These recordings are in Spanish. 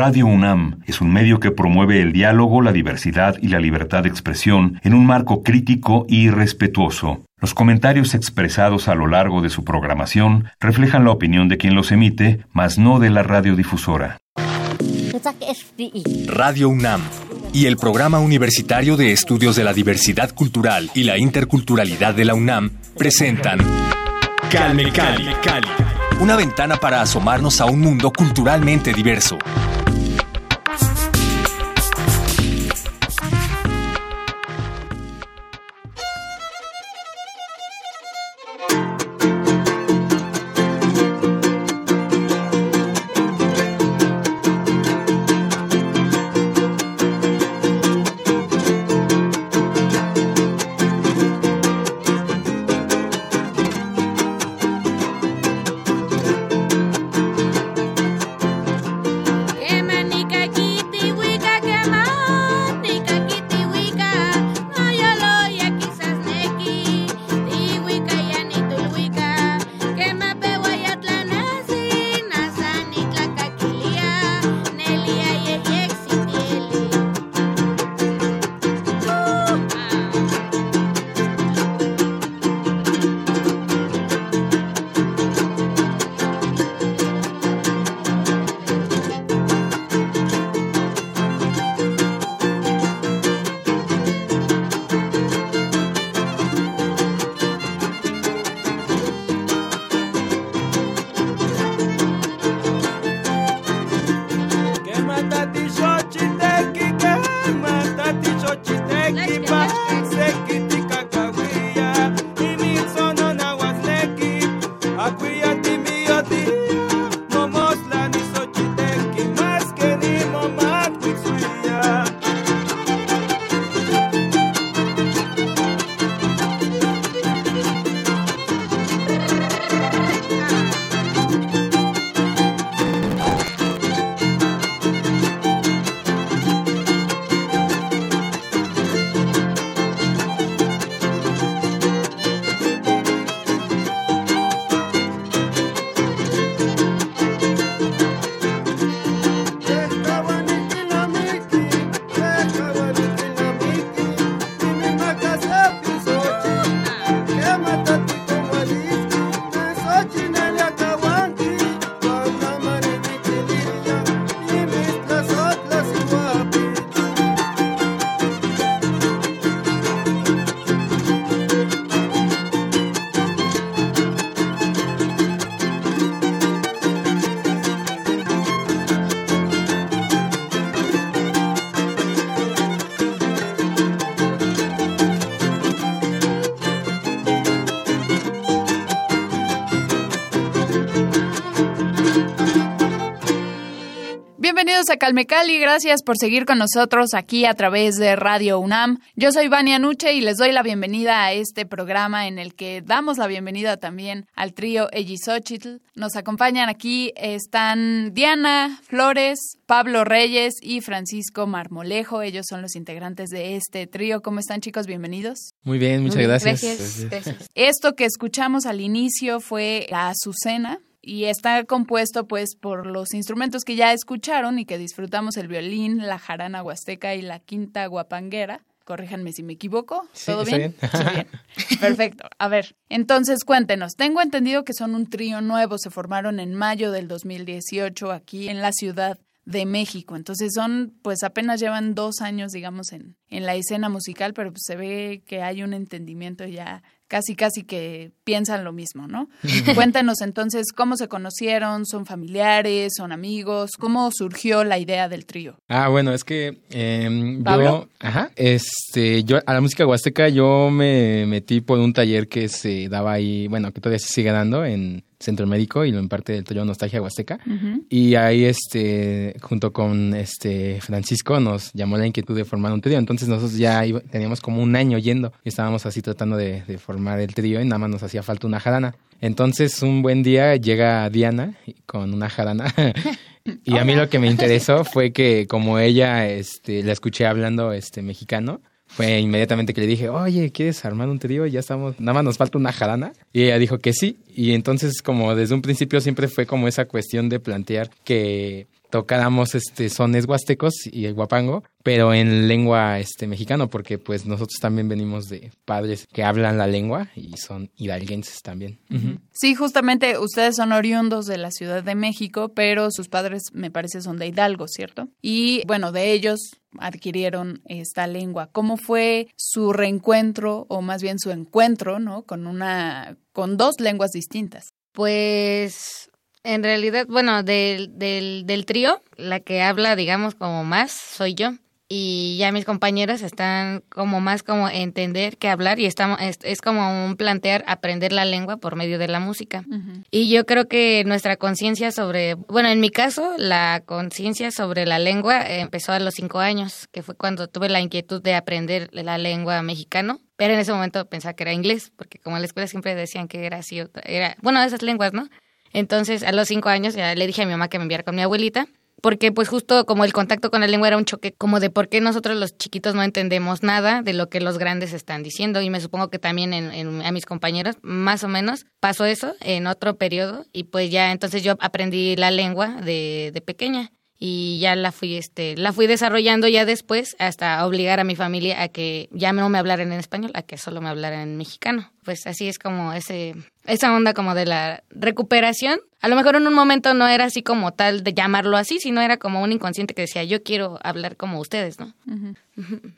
Radio UNAM es un medio que promueve el diálogo, la diversidad y la libertad de expresión en un marco crítico y respetuoso. Los comentarios expresados a lo largo de su programación reflejan la opinión de quien los emite, mas no de la radiodifusora. Radio UNAM y el Programa Universitario de Estudios de la Diversidad Cultural y la Interculturalidad de la UNAM presentan Calme Cali, Cali, una ventana para asomarnos a un mundo culturalmente diverso. A Calme Cali, gracias por seguir con nosotros aquí a través de Radio UNAM. Yo soy Vania Nuche y les doy la bienvenida a este programa en el que damos la bienvenida también al trío Egisochitl. Nos acompañan aquí, están Diana Flores, Pablo Reyes y Francisco Marmolejo. Ellos son los integrantes de este trío. ¿Cómo están chicos? Bienvenidos. Muy bien, muchas gracias. Gracias, gracias. Esto que escuchamos al inicio fue la Azucena y está compuesto pues por los instrumentos que ya escucharon y que disfrutamos el violín, la jarana huasteca y la quinta guapanguera. Corríjanme si me equivoco. ¿Todo bien? bien? Perfecto. A ver, entonces cuéntenos. Tengo entendido que son un trío nuevo. Se formaron en mayo del 2018 aquí en la Ciudad de México. Entonces son, pues apenas llevan dos años, digamos, en, en la escena musical, pero pues, se ve que hay un entendimiento ya casi casi que piensan lo mismo, ¿no? Cuéntanos entonces cómo se conocieron, son familiares, son amigos, cómo surgió la idea del trío. Ah, bueno, es que eh, yo, ajá, este, yo a la música huasteca yo me metí por un taller que se daba ahí, bueno, que todavía se sigue dando en Centro Médico y lo imparte del Trío Nostalgia Huasteca. Y ahí, este, junto con este Francisco, nos llamó la inquietud de formar un trío. Entonces nosotros ya teníamos como un año yendo y estábamos así tratando de, formar el trío y nada más nos hacía falta una jarana. Entonces un buen día llega Diana con una jarana. y a mí lo que me interesó fue que como ella, este, la escuché hablando este mexicano, fue inmediatamente que le dije, oye, ¿quieres armar un trío? Ya estamos, nada más nos falta una jarana. Y ella dijo que sí. Y entonces como desde un principio siempre fue como esa cuestión de plantear que tocáramos este sones huastecos y el guapango, pero en lengua este mexicano, porque pues nosotros también venimos de padres que hablan la lengua y son hidalguenses también. Sí, justamente ustedes son oriundos de la Ciudad de México, pero sus padres me parece son de Hidalgo, ¿cierto? Y bueno, de ellos adquirieron esta lengua. ¿Cómo fue su reencuentro o más bien su encuentro, ¿no? Con una con dos lenguas distintas. Pues en realidad, bueno, del, del, del trío, la que habla, digamos, como más soy yo y ya mis compañeros están como más como entender que hablar y estamos es, como un plantear aprender la lengua por medio de la música. Y yo creo que nuestra conciencia sobre bueno en mi caso la conciencia sobre la lengua empezó a los cinco años que fue cuando tuve la inquietud de aprender la lengua mexicano pero en ese momento pensaba que era inglés porque como en la escuela siempre decían que era así era bueno esas lenguas no entonces a los cinco años ya le dije a mi mamá que me enviara con mi abuelita porque pues justo como el contacto con la lengua era un choque como de por qué nosotros los chiquitos no entendemos nada de lo que los grandes están diciendo. Y me supongo que también en, a mis compañeros más o menos pasó eso en otro periodo. Y pues ya entonces yo aprendí la lengua de, de pequeña. Y ya la fui este la fui desarrollando ya después hasta obligar a mi familia a que ya no me hablaran en español a que solo me hablaran en mexicano pues así es como ese esa onda como de la recuperación a lo mejor en un momento no era así como tal de llamarlo así, sino era como un inconsciente que decía, yo quiero hablar como ustedes, ¿no?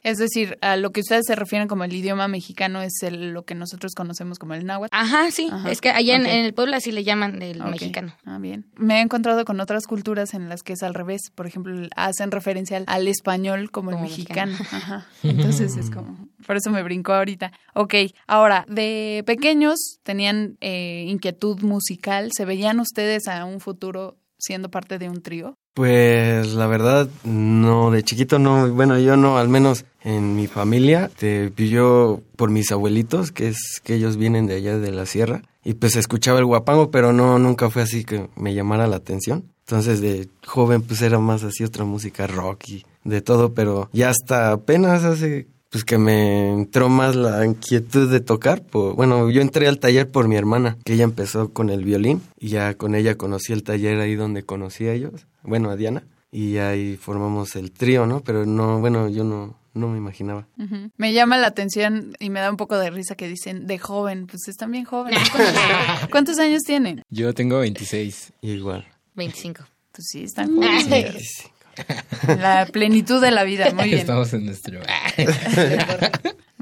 Es decir, a lo que ustedes se refieren como el idioma mexicano es lo que nosotros conocemos como el náhuatl. Ajá, sí. Es que allá en, el pueblo así le llaman el mexicano. Ah, bien. Me he encontrado con otras culturas en las que es al revés. Por ejemplo, hacen referencia al, español como, el mexicano. Ajá. Entonces es como, por eso me brincó ahorita. Ok, ahora, de pequeños tenían eh, inquietud musical. ¿Se veían ustedes a un futuro siendo parte de un trío? Pues la verdad, no, de chiquito no, bueno, yo no, al menos en mi familia, te yo por mis abuelitos, que es que ellos vienen de allá de la sierra, y pues escuchaba el guapango, pero no, nunca fue así que me llamara la atención. Entonces de joven pues era más así otra música rock y de todo, pero ya hasta apenas hace pues que me entró más la inquietud de tocar. bueno, yo entré al taller por mi hermana, que ella empezó con el violín y ya con ella conocí el taller ahí donde conocí a ellos, bueno, a Diana, y ahí formamos el trío, ¿no? Pero no, bueno, yo no, no me imaginaba. Me llama la atención y me da un poco de risa que dicen de joven, pues están bien jóvenes. ¿Cuántos, años tienen? Yo tengo 26. Igual. 25. Pues sí, están jóvenes. La plenitud de la vida, muy bien. Estamos en nuestro...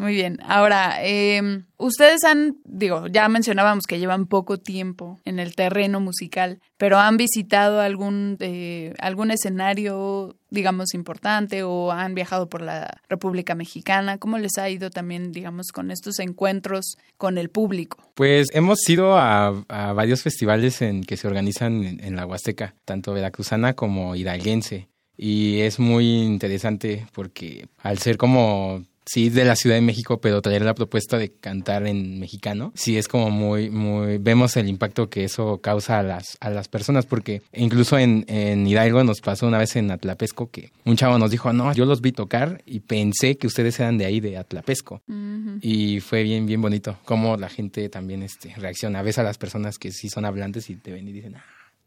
Muy bien. Ahora, eh, ustedes han, digo, ya mencionábamos que llevan poco tiempo en el terreno musical, pero han visitado algún, eh, algún escenario, digamos, importante o han viajado por la República Mexicana. ¿Cómo les ha ido también, digamos, con estos encuentros con el público? Pues hemos ido a, varios festivales en que se organizan en, en la Huasteca, tanto veracruzana como hidalguense y es muy interesante porque al ser como sí de la Ciudad de México, pero traer la propuesta de cantar en mexicano, sí es como muy, muy, vemos el impacto que eso causa a las, a las personas, porque incluso en, en Hidalgo nos pasó una vez en Atlapesco que un chavo nos dijo, no, yo los vi tocar y pensé que ustedes eran de ahí, de Atlapesco. Y fue bien, bien bonito, como la gente también este, reacciona. Ves a las personas que sí son hablantes y te ven y dicen,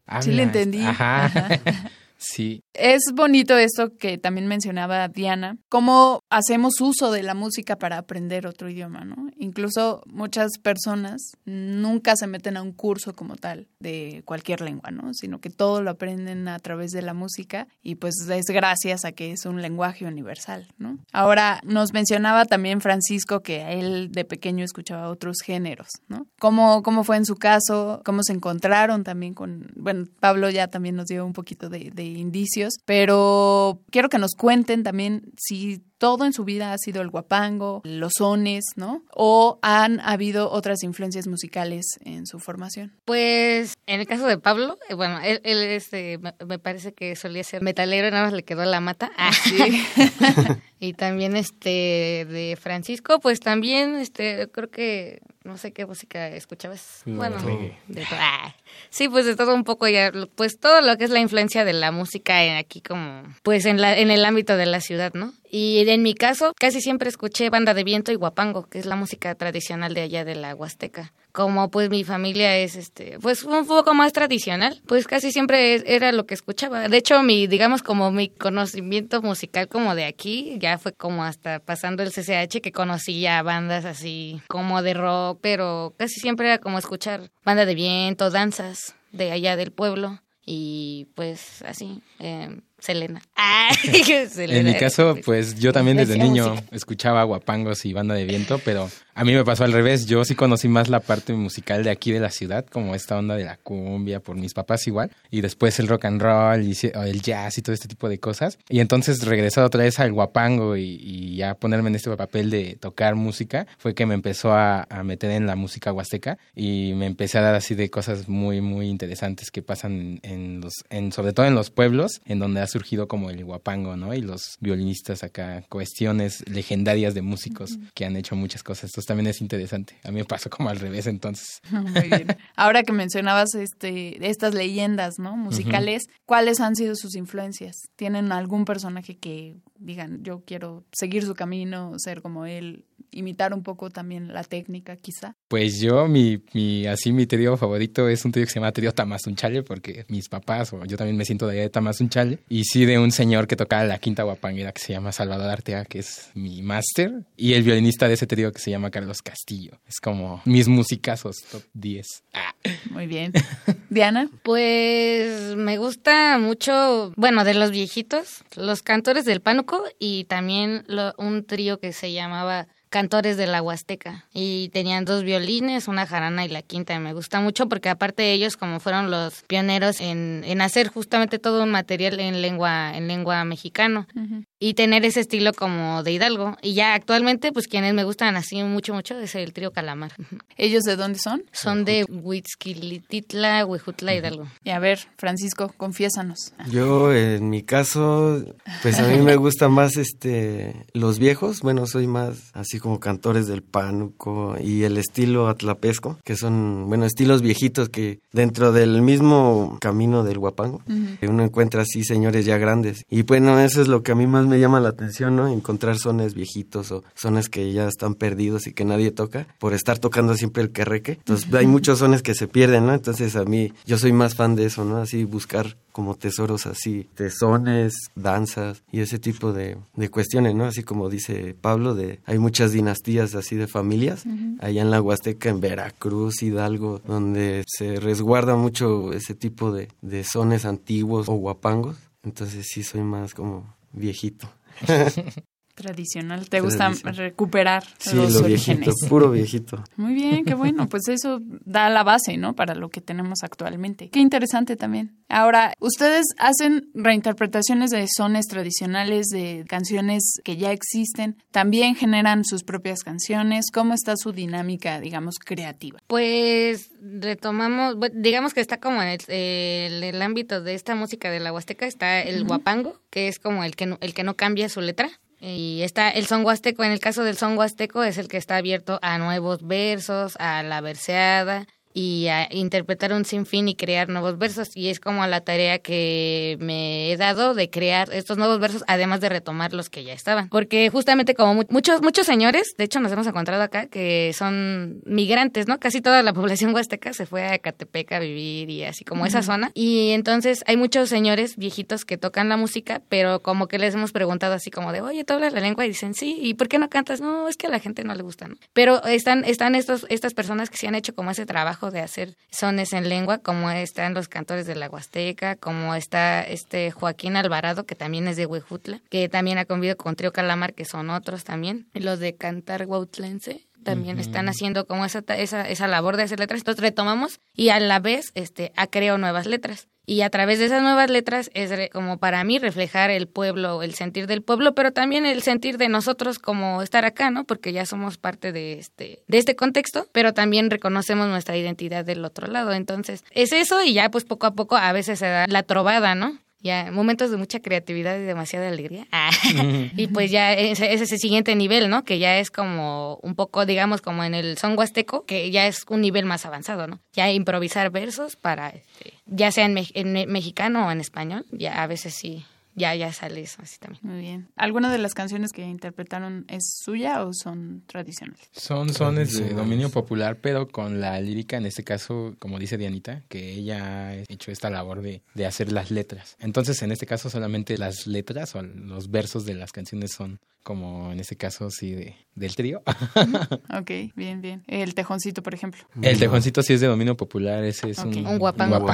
ah, Sí, le entendí. Ajá. Sí. Es bonito esto que también mencionaba Diana, cómo hacemos uso de la música para aprender otro idioma, ¿no? Incluso muchas personas nunca se meten a un curso como tal de cualquier lengua, ¿no? Sino que todo lo aprenden a través de la música y pues es gracias a que es un lenguaje universal, ¿no? Ahora nos mencionaba también Francisco que él de pequeño escuchaba otros géneros, ¿no? ¿Cómo, cómo fue en su caso? ¿Cómo se encontraron también con, bueno, Pablo ya también nos dio un poquito de indicios, pero quiero que nos cuenten también si todo en su vida ha sido el guapango, los sones, ¿no? ¿O han habido otras influencias musicales en su formación? Pues en el caso de Pablo, eh, bueno, él, este, me parece que solía ser metalero, nada más le quedó la mata. Ah, sí. y también este de Francisco, pues también este creo que no sé qué música escuchabas. bueno, de ah, sí, pues de todo un poco ya, pues todo lo que es la influencia de la música aquí como, pues en la en el ámbito de la ciudad, ¿no? Y en mi caso, casi siempre escuché banda de viento y guapango, que es la música tradicional de allá de la Huasteca. Como pues mi familia es este, pues un poco más tradicional, pues casi siempre era lo que escuchaba. De hecho, mi digamos como mi conocimiento musical como de aquí ya fue como hasta pasando el CCH que conocía bandas así como de rock, pero casi siempre era como escuchar banda de viento, danzas de allá del pueblo y pues así. Eh, Selena. En mi caso, pues yo también desde niño escuchaba guapangos y banda de viento, pero a mí me pasó al revés. Yo sí conocí más la parte musical de aquí de la ciudad, como esta onda de la cumbia, por mis papás igual, y después el rock and roll y el jazz y todo este tipo de cosas. Y entonces regresar otra vez al guapango y, ya ponerme en este papel de tocar música, fue que me empezó a, meter en la música huasteca y me empecé a dar así de cosas muy, muy interesantes que pasan en los, en, sobre todo en los pueblos, en donde surgido como el guapango, ¿no? Y los violinistas acá, cuestiones legendarias de músicos que han hecho muchas cosas. Esto también es interesante. A mí me pasó como al revés entonces. Muy bien. Ahora que mencionabas este, estas leyendas, ¿no? Musicales, ¿cuáles han sido sus influencias? ¿Tienen algún personaje que digan, yo quiero seguir su camino, ser como él, imitar un poco también la técnica quizá? Pues yo, mi, mi así mi trío favorito es un trío que se llama trío Tamazunchale, porque mis papás o yo también me siento de allá de y sí de un señor que tocaba la quinta guapanguera que se llama Salvador Artea, que es mi máster, y el violinista de ese trío que se llama Carlos Castillo. Es como mis musicazos top 10. Ah. Muy bien. Diana. Pues me gusta mucho, bueno, de los viejitos, los cantores del pánuco y también un trío que se llamaba cantores de la Huasteca y tenían dos violines, una jarana y la quinta. Y me gusta mucho porque aparte de ellos como fueron los pioneros en, en hacer justamente todo un material en lengua en lengua mexicano y tener ese estilo como de Hidalgo. Y ya actualmente pues quienes me gustan así mucho mucho es el trío Calamar. ¿Ellos de dónde son? Son de Huitzquilititla, Huejutla, Hidalgo. Y a ver, Francisco, confiésanos. Yo en mi caso pues a mí me gusta más este los viejos, bueno, soy más así como cantores del pánuco y el estilo atlapesco, que son, bueno, estilos viejitos que dentro del mismo camino del guapango, uno encuentra así señores ya grandes. Y bueno, eso es lo que a mí más me llama la atención, ¿no? Encontrar sones viejitos o sones que ya están perdidos y que nadie toca por estar tocando siempre el querreque. Entonces hay muchos sones que se pierden, ¿no? Entonces a mí, yo soy más fan de eso, ¿no? Así buscar como tesoros así, tesones, danzas y ese tipo de, de cuestiones, ¿no? Así como dice Pablo, de hay muchas dinastías así de familias, allá en la Huasteca, en Veracruz, Hidalgo, donde se resguarda mucho ese tipo de, de sones antiguos o guapangos. Entonces sí soy más como viejito. Tradicional, te gusta recuperar sí, los lo viejito, puro viejito. Muy bien, qué bueno, pues eso da la base, ¿no? Para lo que tenemos actualmente. Qué interesante también. Ahora, ustedes hacen reinterpretaciones de sones tradicionales, de canciones que ya existen, también generan sus propias canciones. ¿Cómo está su dinámica, digamos, creativa? Pues retomamos, digamos que está como en el, ámbito de esta música de la Huasteca, está el guapango, que es como el que no, el que no cambia su letra y está el son huasteco, en el caso del son huasteco es el que está abierto a nuevos versos, a la verseada, y a interpretar un sinfín y crear nuevos versos. Y es como la tarea que me he dado de crear estos nuevos versos, además de retomar los que ya estaban. Porque justamente como muchos, muchos señores, de hecho nos hemos encontrado acá, que son migrantes, ¿no? Casi toda la población huasteca se fue a Catepec a vivir y así como esa zona. Y entonces hay muchos señores viejitos que tocan la música, pero como que les hemos preguntado así como de, oye, ¿tú hablas la lengua? Y dicen, sí, ¿y por qué no cantas? No, es que a la gente no le gusta, ¿no? Pero están, están estos, estas personas que se han hecho como ese trabajo de hacer sones en lengua, como están los cantores de la Huasteca, como está este Joaquín Alvarado, que también es de Huejutla, que también ha convivido con Trio Calamar, que son otros también, y los de Cantar Huautlense también están haciendo como esa, esa, esa labor de hacer letras. Entonces retomamos y a la vez este, ha creado nuevas letras. Y a través de esas nuevas letras es como para mí reflejar el pueblo, el sentir del pueblo, pero también el sentir de nosotros como estar acá, ¿no? Porque ya somos parte de este, de este contexto, pero también reconocemos nuestra identidad del otro lado. Entonces, es eso y ya pues poco a poco a veces se da la trovada, ¿no? Ya momentos de mucha creatividad y demasiada alegría. Ah, y pues ya es, ese siguiente nivel, ¿no? Que ya es como un poco, digamos, como en el son huasteco, que ya es un nivel más avanzado, ¿no? Ya improvisar versos para, este, ya sea en, mexicano o en español, ya a veces sí ya, ya sale eso así también. Muy bien. ¿Alguna de las canciones que interpretaron es suya o son tradicionales? Son sones de dominio popular, pero con la lírica, en este caso, como dice Dianita, que ella ha hecho esta labor de, de hacer las letras. Entonces, en este caso, solamente las letras o los versos de las canciones son como en este caso sí de, del trío. ok, bien, bien. El tejoncito, por ejemplo. El tejoncito sí es de dominio popular, ese es un, un guapango.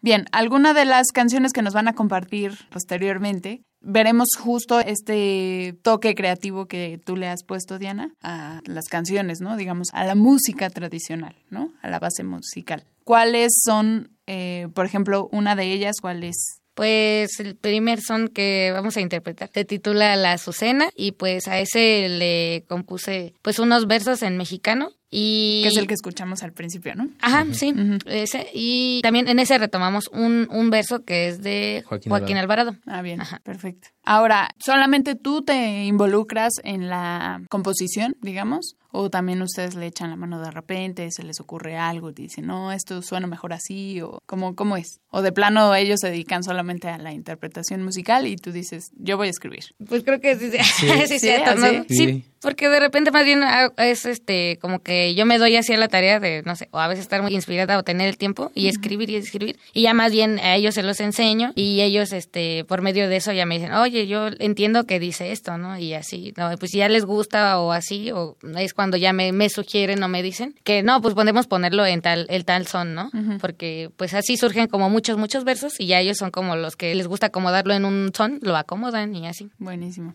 Bien, alguna de las canciones que nos van a compartir posteriormente, veremos justo este toque creativo que tú le has puesto, Diana, a las canciones, ¿no? Digamos, a la música tradicional, ¿no? A la base musical. ¿Cuáles son, eh, por ejemplo, una de ellas, cuál es pues el primer son que vamos a interpretar. Se titula La Azucena y pues a ese le compuse pues unos versos en mexicano y... Que es el que escuchamos al principio, ¿no? Ajá, sí, ese. Y también en ese retomamos un, un verso que es de Joaquín, Alvarado. Ah, bien, Ajá. perfecto. Ahora, ¿solamente tú te involucras en la composición, digamos? ¿O también ustedes le echan la mano de repente, se les ocurre algo y dicen, no, esto suena mejor así? ¿O cómo, cómo es? ¿O de plano ellos se dedican solamente a la interpretación musical y tú dices, yo voy a escribir? Pues creo que sí, sí, sí, sí, sí, sí porque de repente más bien ah, es este como que yo me doy así a la tarea de, no sé, o a veces estar muy inspirada o tener el tiempo y escribir y escribir. Y ya más bien a ellos se los enseño y ellos, este, por medio de eso ya me dicen, oye, yo entiendo que dice esto, ¿no? Y así, no, pues si ya les gusta o así, o es cuando ya me, me sugieren o me dicen que no, pues podemos ponerlo en tal, el tal son, ¿no? Porque pues así surgen como muchos, muchos versos y ya ellos son como los que les gusta acomodarlo en un son, lo acomodan y así. Buenísimo.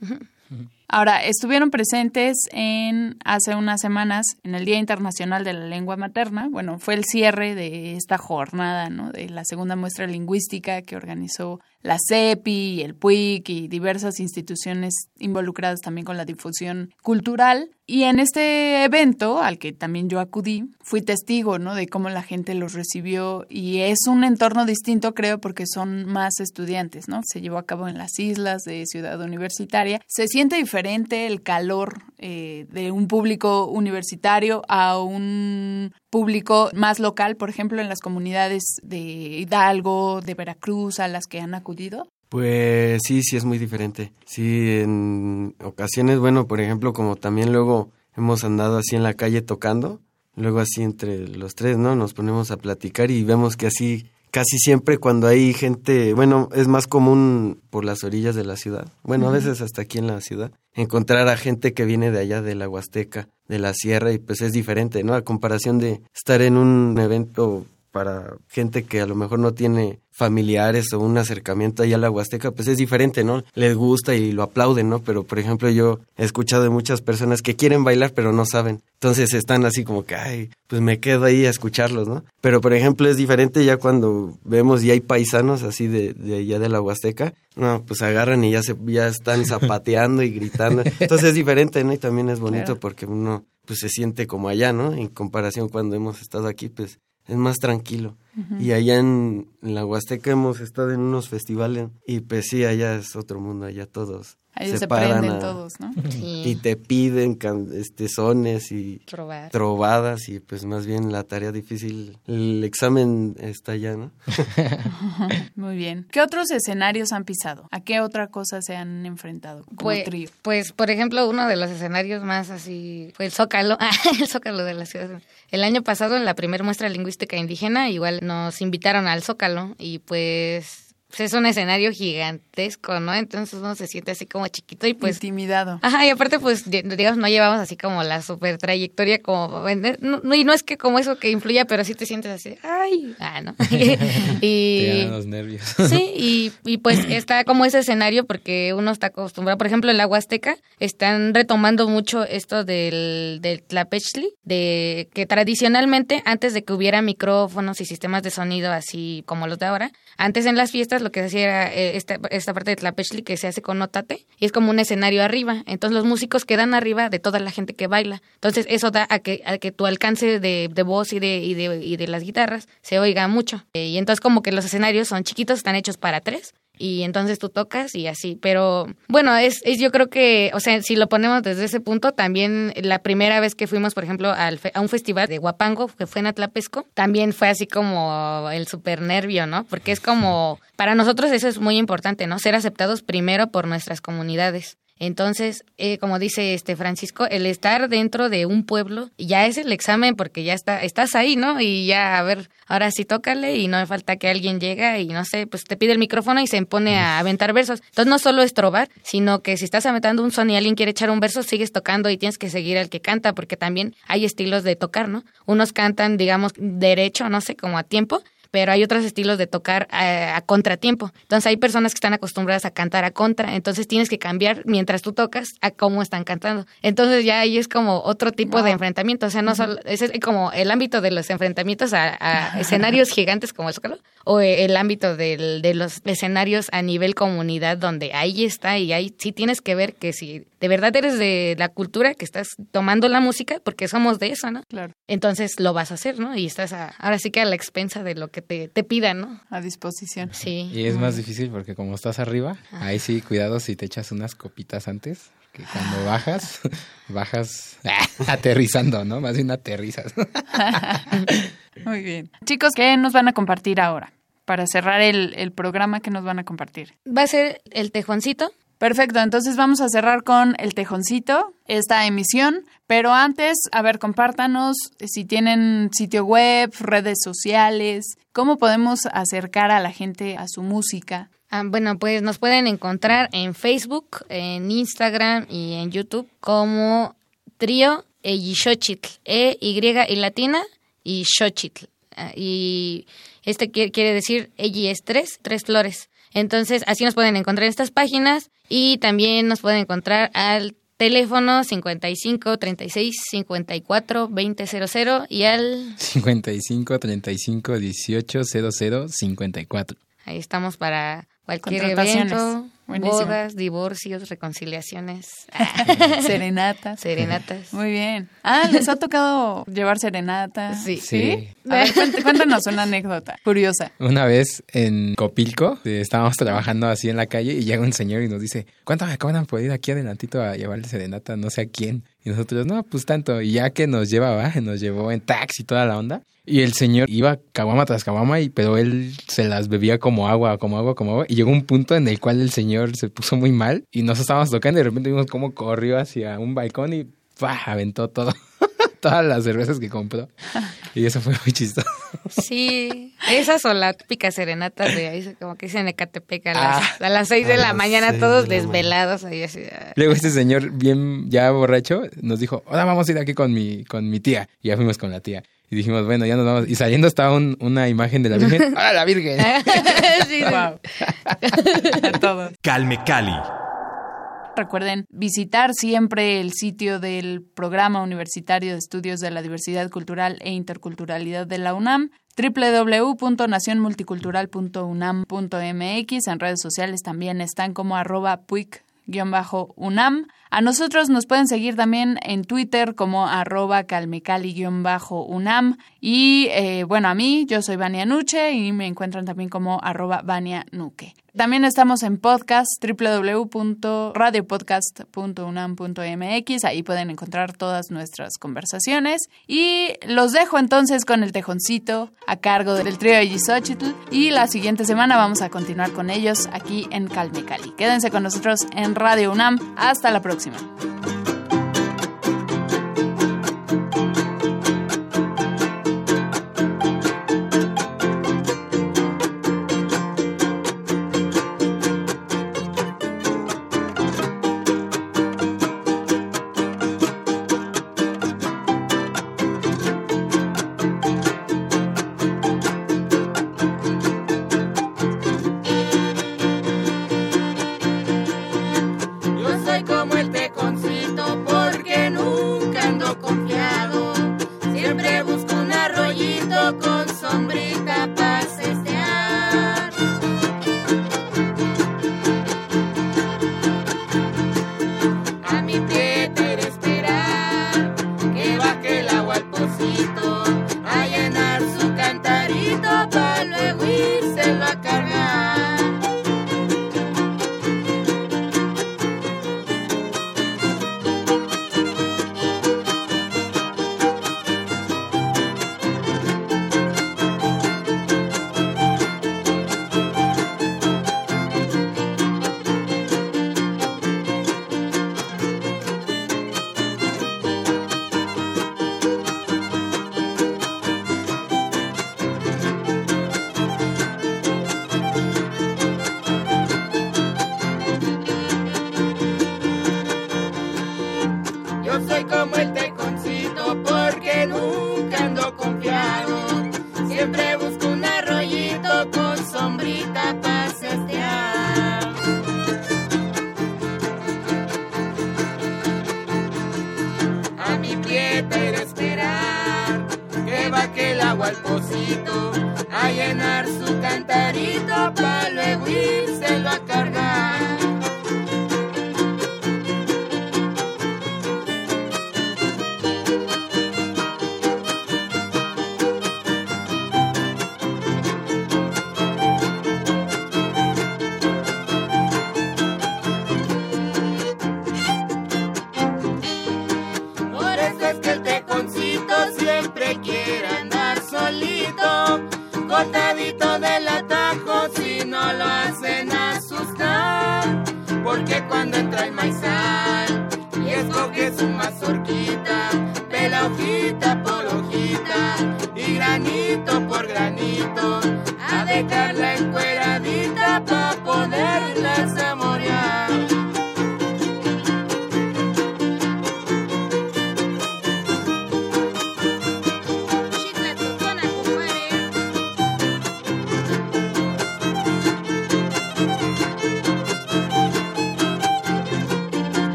Ahora, estuvieron presentes en hace unas semanas en el Día Internacional de la Lengua Materna. Bueno, fue el cierre de esta jornada, ¿no? De la segunda muestra lingüística que organizó la CEPI, el PUIC y diversas instituciones involucradas también con la difusión cultural. Y en este evento, al que también yo acudí, fui testigo, ¿no? De cómo la gente los recibió y es un entorno distinto, creo, porque son más estudiantes, ¿no? Se llevó a cabo en las islas de Ciudad Universitaria. Se siente diferente el calor eh, de un público universitario a un público más local, por ejemplo, en las comunidades de Hidalgo, de Veracruz, a las que han acudido? Pues sí, sí es muy diferente. Sí, en ocasiones, bueno, por ejemplo, como también luego hemos andado así en la calle tocando, luego así entre los tres, ¿no? Nos ponemos a platicar y vemos que así casi siempre cuando hay gente, bueno, es más común por las orillas de la ciudad, bueno, a veces hasta aquí en la ciudad, encontrar a gente que viene de allá de la Huasteca, de la sierra, y pues es diferente, ¿no? A comparación de estar en un evento para gente que a lo mejor no tiene familiares o un acercamiento ahí a la Huasteca, pues es diferente, ¿no? Les gusta y lo aplauden, ¿no? Pero, por ejemplo, yo he escuchado de muchas personas que quieren bailar pero no saben. Entonces están así como que, ay, pues me quedo ahí a escucharlos, ¿no? Pero, por ejemplo, es diferente ya cuando vemos y hay paisanos así de, de allá de la Huasteca, no, pues agarran y ya, se, ya están zapateando y gritando. Entonces es diferente, ¿no? Y también es bonito porque uno pues se siente como allá, ¿no? En comparación cuando hemos estado aquí, pues es más tranquilo. Y allá en, la Huasteca hemos estado en unos festivales y pues sí, allá es otro mundo, allá todos Ahí se, prenden todos, ¿no? Y te piden este sones y trovadas y pues más bien la tarea difícil, el examen está allá, ¿no? Muy bien. ¿Qué otros escenarios han pisado? ¿A qué otra cosa se han enfrentado como pues, trío? Pues, por ejemplo, uno de los escenarios más así fue el Zócalo, el Zócalo de la ciudad. El año pasado, en la primera muestra lingüística indígena, igual nos invitaron al Zócalo y pues pues, es un escenario gigantesco, ¿no? Entonces uno se siente así como chiquito y pues... Intimidado. Ajá, y aparte pues, digamos, no llevamos así como la super trayectoria como... No, y no es que como eso que influya, pero sí te sientes así, ay, ah, ¿no? y... Te los nervios. sí, y, y pues está como ese escenario porque uno está acostumbrado, por ejemplo, en la Huasteca están retomando mucho esto del, del tlapechli, de que tradicionalmente antes de que hubiera micrófonos y sistemas de sonido así como los de ahora, antes en las fiestas lo que hacía eh, esta, esta parte de Tlapechli que se hace con notate y es como un escenario arriba. Entonces los músicos quedan arriba de toda la gente que baila. Entonces eso da a que, a que tu alcance de, de voz y de, y, de, y de las guitarras se oiga mucho. Eh, y entonces como que los escenarios son chiquitos, están hechos para tres y entonces tú tocas y así. Pero bueno, es, es yo creo que, o sea, si lo ponemos desde ese punto, también la primera vez que fuimos, por ejemplo, al a un festival de Huapango, que fue en Atlapesco, también fue así como el super nervio, ¿no? Porque es como, para nosotros eso es muy importante, ¿no? Ser aceptados primero por nuestras comunidades. Entonces, eh, como dice este Francisco, el estar dentro de un pueblo ya es el examen porque ya está, estás ahí, ¿no? Y ya, a ver, ahora sí tócale y no falta que alguien llegue y no sé, pues te pide el micrófono y se pone a aventar versos. Entonces, no solo es trobar, sino que si estás aventando un son y alguien quiere echar un verso, sigues tocando y tienes que seguir al que canta porque también hay estilos de tocar, ¿no? Unos cantan, digamos, derecho, no sé, como a tiempo, pero hay otros estilos de tocar a, contratiempo. Entonces hay personas que están acostumbradas a cantar a contra, entonces tienes que cambiar mientras tú tocas a cómo están cantando. Entonces ya ahí es como otro tipo de enfrentamiento, o sea, no solo, es como el ámbito de los enfrentamientos a, escenarios gigantes como el Zócalo, o el ámbito del, de los escenarios a nivel comunidad donde ahí está y ahí sí tienes que ver que si de verdad eres de la cultura que estás tomando la música, porque somos de eso, ¿no? Claro. Entonces lo vas a hacer, ¿no? Y estás ahora sí que a la expensa de lo que te, te pidan, ¿no? A disposición. Sí. Y es más difícil porque como estás arriba, ahí sí, cuidado si te echas unas copitas antes, que cuando bajas, bajas aterrizando, ¿no? Más bien aterrizas. Muy bien. Chicos, ¿qué nos van a compartir ahora? Para cerrar el, el programa, ¿qué nos van a compartir? Va a ser el tejoncito. Perfecto, entonces vamos a cerrar con el tejoncito, esta emisión, pero antes, a ver, compártanos si tienen sitio web, redes sociales, cómo podemos acercar a la gente a su música. Ah, bueno, pues nos pueden encontrar en Facebook, en Instagram y en YouTube como Trío Xochitl, E, Y y latina y Xochitl. Ah, y este quiere decir Eyi es tres, tres flores. Entonces, así nos pueden encontrar en estas páginas y también nos pueden encontrar al teléfono 55 36 54 2000 y al 55 35 18 00 54. Ahí estamos para cualquier evento, bodas, divorcios, reconciliaciones, serenatas. Serenatas. Muy bien. Ah, ¿les ha tocado llevar serenatas? Sí. Sí. A ver, cuéntanos una anécdota curiosa. Una vez en Copilco, eh, estábamos trabajando así en la calle y llega un señor y nos dice, ¿cuánto me cobran por ir aquí adelantito a llevarle serenata? No sé a quién. Y nosotros, no, pues tanto. Y ya que nos llevaba, nos llevó en taxi toda la onda. Y el señor iba caguama tras caguama, y, pero él se las bebía como agua, como agua, como agua. Y llegó un punto en el cual el señor se puso muy mal y nos estábamos tocando y de repente vimos cómo corrió hacia un balcón y ¡pah! aventó todo. Todas las cervezas que compró. Y eso fue muy chistoso. Sí, esas son las típicas serenatas de ahí, como que dicen Ecatepec a las, a las 6 de la mañana, todos desvelados ahí así. ah. Luego este señor, bien ya borracho, nos dijo, ahora vamos a ir aquí con mi, con mi tía. Y ya fuimos con la tía. Y dijimos, bueno, ya nos vamos. Y saliendo estaba un- una imagen de la Virgen. ¡Ah, la Virgen! Sí, sí. Wow. a todos. Calme Cali. Recuerden visitar siempre el sitio del Programa Universitario de Estudios de la Diversidad Cultural e Interculturalidad de la UNAM, www.nacionmulticultural.unam.mx. En redes sociales también están como arroba puic-unam. A nosotros nos pueden seguir también en Twitter como arroba calmecali-unam. Y eh, bueno, a mí, yo soy Vania Nuche y me encuentran también como arroba Vania Nuque. También estamos en podcast www.radiopodcast.unam.mx. Ahí pueden encontrar todas nuestras conversaciones. Y los dejo entonces con el tejoncito a cargo del trío de Xochitl. Y la siguiente semana vamos a continuar con ellos aquí en Calme Cali. Quédense con nosotros en Radio UNAM. Hasta la próxima. Yo Que el agua al pocito a llenar su cantarito para luego ir.